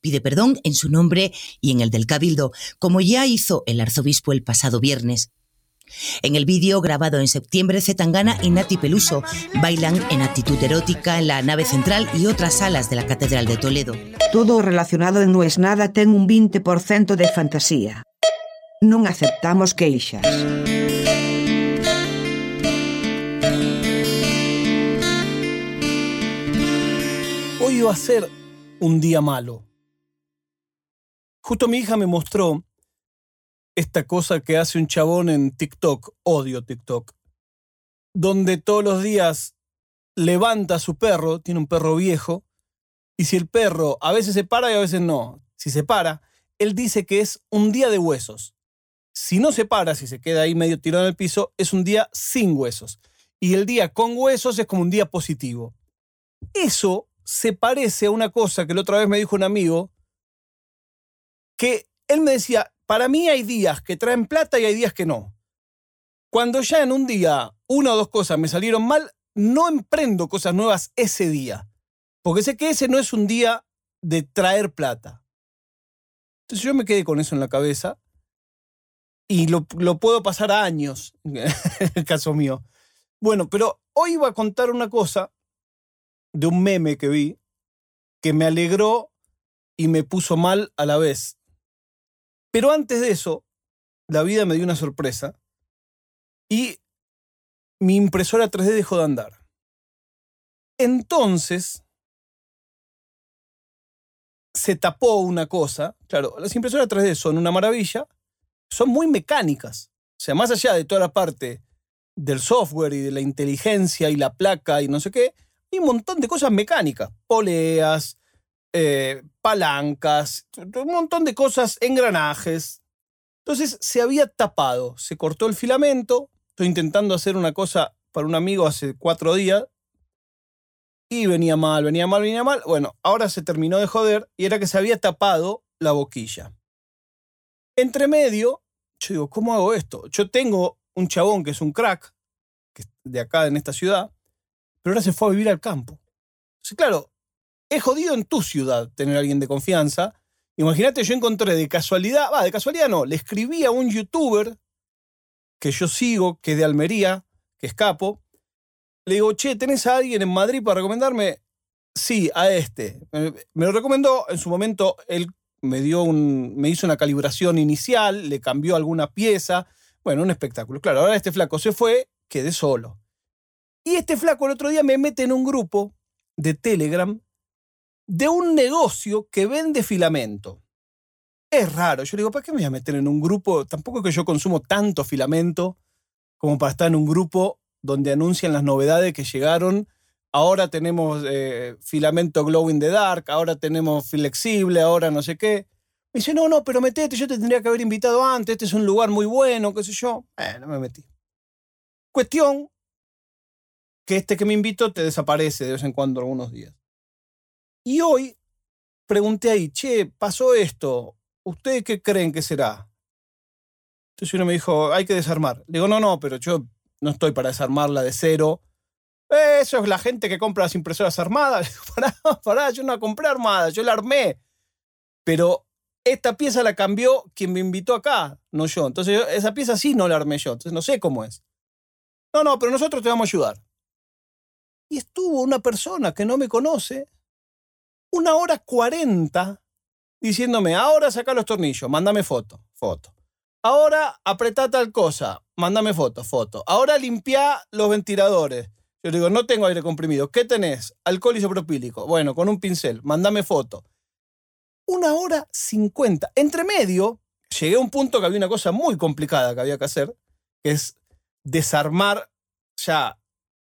pide perdón en su nombre y en el del Cabildo, como ya hizo el arzobispo el pasado viernes. En el vídeo grabado en septiembre, Zetangana y Nati Peluso bailan en actitud erótica en la nave central y otras salas de la Catedral de Toledo. Todo relacionado en No es nada ten un 20% de fantasía. Non aceptamos queixas. Hoy iba a ser un día malo. Justo mi hija me mostró esta cosa que hace un chabón en TikTok, odio TikTok, donde todos los días levanta a su perro, tiene un perro viejo, y si el perro a veces se para y a veces no, si se para, él dice que es un día de huesos. Si no se para, si se queda ahí medio tirado en el piso, es un día sin huesos. Y el día con huesos es como un día positivo. Eso se parece a una cosa que la otra vez me dijo un amigo, que él me decía, para mí hay días que traen plata y hay días que no. Cuando ya en un día una o dos cosas me salieron mal, no emprendo cosas nuevas ese día. Porque sé que ese no es un día de traer plata. Entonces yo me quedé con eso en la cabeza y lo, lo puedo pasar a años, en el caso mío. Bueno, pero hoy iba a contar una cosa de un meme que vi que me alegró y me puso mal a la vez. Pero antes de eso, la vida me dio una sorpresa y mi impresora 3D dejó de andar. Entonces, se tapó una cosa. Claro, las impresoras 3D son una maravilla, son muy mecánicas. O sea, más allá de toda la parte del software y de la inteligencia y la placa y no sé qué, hay un montón de cosas mecánicas. Poleas, eh, palancas, un montón de cosas, engranajes. Entonces se había tapado, se cortó el filamento. Estoy intentando hacer una cosa para un amigo hace cuatro días. Y venía mal, venía mal, venía mal. Bueno, ahora se terminó de joder y era que se había tapado la boquilla. Entre medio, yo digo, ¿cómo hago esto? Yo tengo un chabón que es un crack, que es de acá en esta ciudad, pero ahora se fue a vivir al campo. Entonces, claro, es jodido en tu ciudad tener a alguien de confianza. Imagínate, yo encontré de casualidad, va, de casualidad no, le escribí a un youtuber que yo sigo, que es de Almería, que es capo. Le digo, che, ¿tenés a alguien en Madrid para recomendarme? Sí, a este. Me lo recomendó, en su momento él me dio un, me hizo una calibración inicial, le cambió alguna pieza. Bueno, un espectáculo. Claro, ahora este flaco se fue, quedé solo. Y este flaco el otro día me mete en un grupo de Telegram de un negocio que vende filamento. Es raro. Yo digo, ¿para qué me voy a meter en un grupo? Tampoco es que yo consumo tanto filamento como para estar en un grupo donde anuncian las novedades que llegaron. Ahora tenemos eh, filamento glow in the dark, ahora tenemos flexible, ahora no sé qué. Me dice, no, no, pero metete, yo te tendría que haber invitado antes, este es un lugar muy bueno, qué sé yo. Eh, no me metí. Cuestión que este que me invito te desaparece de vez en cuando algunos días. Y hoy pregunté ahí, che, pasó esto, ¿ustedes qué creen que será? Entonces uno me dijo, hay que desarmar. Le digo, no, no, pero yo no estoy para desarmarla de cero. Eso es la gente que compra las impresoras armadas. pará, pará, yo no la compré armada, yo la armé. Pero esta pieza la cambió quien me invitó acá, no yo. Entonces esa pieza sí no la armé yo, entonces no sé cómo es. No, no, pero nosotros te vamos a ayudar. Y estuvo una persona que no me conoce una hora cuarenta diciéndome, ahora saca los tornillos, mándame foto, foto. Ahora apretá tal cosa, mándame foto, foto. Ahora limpia los ventiladores. Yo le digo, no tengo aire comprimido. ¿Qué tenés? Alcohol isopropílico. Bueno, con un pincel, mándame foto. Una hora cincuenta. Entre medio, llegué a un punto que había una cosa muy complicada que había que hacer, que es desarmar ya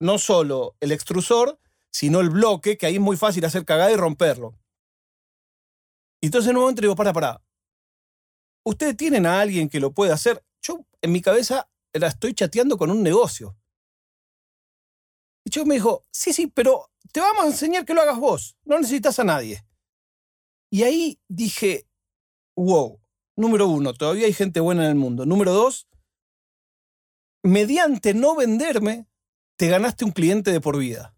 no solo el extrusor, sino el bloque, que ahí es muy fácil hacer cagada y romperlo. Y entonces en un momento digo, para, para. ¿Ustedes tienen a alguien que lo pueda hacer? Yo en mi cabeza la estoy chateando con un negocio. Y yo me dijo, sí, sí, pero te vamos a enseñar que lo hagas vos. No necesitas a nadie. Y ahí dije, wow, número uno, todavía hay gente buena en el mundo. Número dos, mediante no venderme, te ganaste un cliente de por vida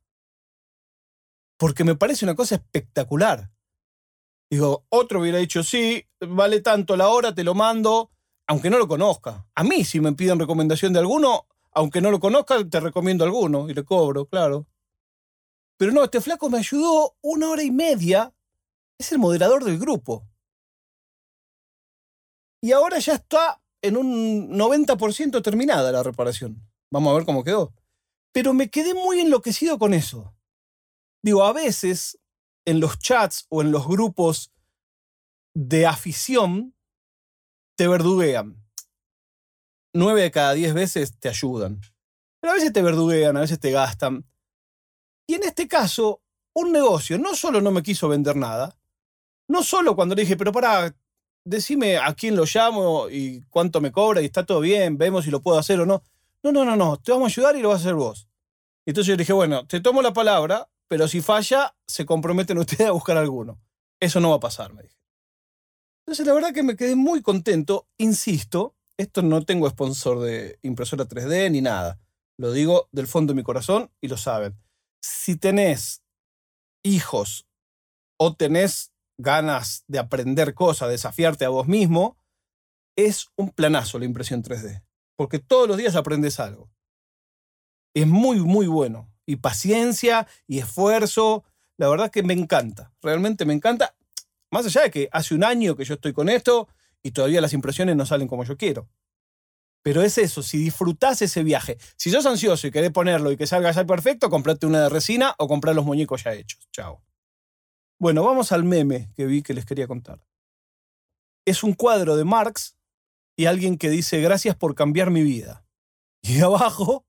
porque me parece una cosa espectacular. Digo, otro hubiera dicho, sí, vale tanto la hora, te lo mando, aunque no lo conozca. A mí, si me piden recomendación de alguno, aunque no lo conozca, te recomiendo alguno y le cobro, claro. Pero no, este flaco me ayudó una hora y media. Es el moderador del grupo. Y ahora ya está en un 90% terminada la reparación. Vamos a ver cómo quedó. Pero me quedé muy enloquecido con eso. Digo, a veces en los chats o en los grupos de afición te verduguean. Nueve de cada diez veces te ayudan. Pero a veces te verduguean, a veces te gastan. Y en este caso, un negocio no solo no me quiso vender nada, no solo cuando le dije, pero para, decime a quién lo llamo y cuánto me cobra y está todo bien, vemos si lo puedo hacer o no. No, no, no, no, te vamos a ayudar y lo vas a hacer vos. Entonces yo le dije, bueno, te tomo la palabra, pero si falla, se comprometen ustedes a buscar alguno. Eso no va a pasar, me dije. Entonces la verdad que me quedé muy contento, insisto, esto no tengo sponsor de impresora 3D ni nada. Lo digo del fondo de mi corazón y lo saben. Si tenés hijos o tenés ganas de aprender cosas, desafiarte a vos mismo, es un planazo la impresión 3D. Porque todos los días aprendes algo. Es muy, muy bueno. Y paciencia y esfuerzo. La verdad que me encanta. Realmente me encanta. Más allá de que hace un año que yo estoy con esto y todavía las impresiones no salen como yo quiero. Pero es eso, si disfrutás ese viaje. Si sos ansioso y querés ponerlo y que salga ya perfecto, comprate una de resina o comprar los muñecos ya hechos. Chao. Bueno, vamos al meme que vi que les quería contar. Es un cuadro de Marx y alguien que dice gracias por cambiar mi vida. Y abajo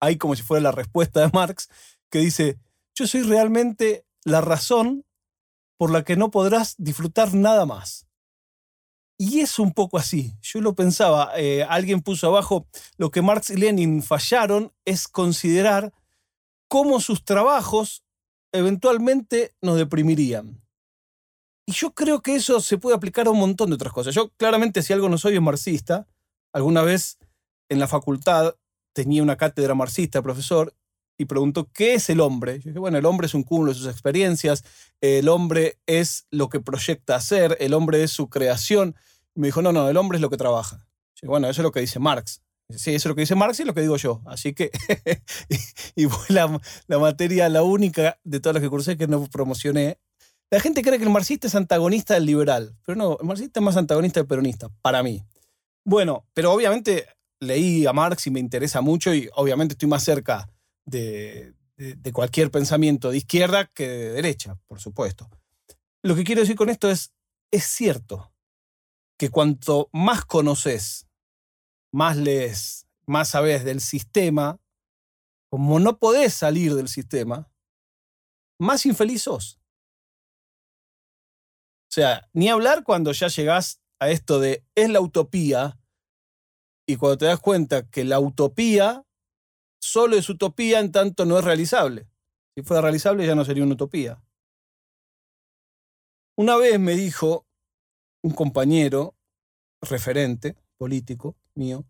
hay como si fuera la respuesta de Marx que dice yo soy realmente la razón por la que no podrás disfrutar nada más. Y es un poco así. Yo lo pensaba, eh, alguien puso abajo, lo que Marx y Lenin fallaron es considerar cómo sus trabajos eventualmente nos deprimirían. Y yo creo que eso se puede aplicar a un montón de otras cosas. Yo claramente si algo no soy es marxista. Alguna vez en la facultad tenía una cátedra marxista, profesor, y preguntó, ¿qué es el hombre? Yo dije, bueno, el hombre es un cúmulo de sus experiencias, el hombre es lo que proyecta hacer, el hombre es su creación. Y me dijo, no, no, el hombre es lo que trabaja. Dije, bueno, eso es lo que dice Marx. Sí, eso es lo que dice Marx y lo que digo yo. Así que, y, fue la, la, materia, la única de todas las que cursé que no promocioné. La gente cree que el marxista es antagonista del liberal, pero no, el marxista es más antagonista del peronista, para mí. Bueno, pero obviamente leí a Marx y me interesa mucho y obviamente estoy más cerca de, de, cualquier pensamiento de izquierda que de derecha, por supuesto. Lo que quiero decir con esto es, es cierto que cuanto más conoces más lees, más sabes del sistema, como no podés salir del sistema, más infeliz sos. O sea, ni hablar cuando ya llegás a esto de es la utopía y cuando te das cuenta que la utopía solo es utopía en tanto no es realizable. Si fuera realizable ya no sería una utopía. Una vez me dijo un compañero referente político, mío.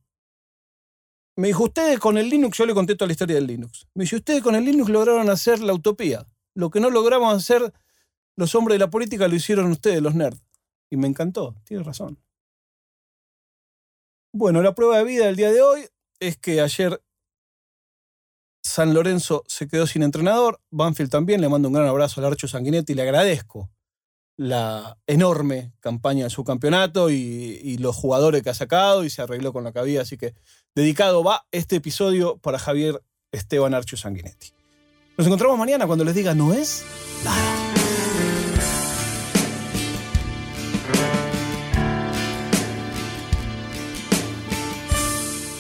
Me dijo, ustedes con el Linux, yo le conté toda la historia del Linux. Me dice, ustedes con el Linux lograron hacer la utopía. Lo que no logramos hacer los hombres de la política lo hicieron ustedes, los nerds. Y me encantó, tiene razón. Bueno, la prueba de vida del día de hoy es que ayer San Lorenzo se quedó sin entrenador, Banfield también, le mando un gran abrazo al Archo Sanguinetti y le agradezco la enorme campaña de su campeonato y, los jugadores que ha sacado y se arregló con la que había. Así que dedicado va este episodio para Javier Esteban Archo Sanguinetti. Nos encontramos mañana cuando les diga no es nada.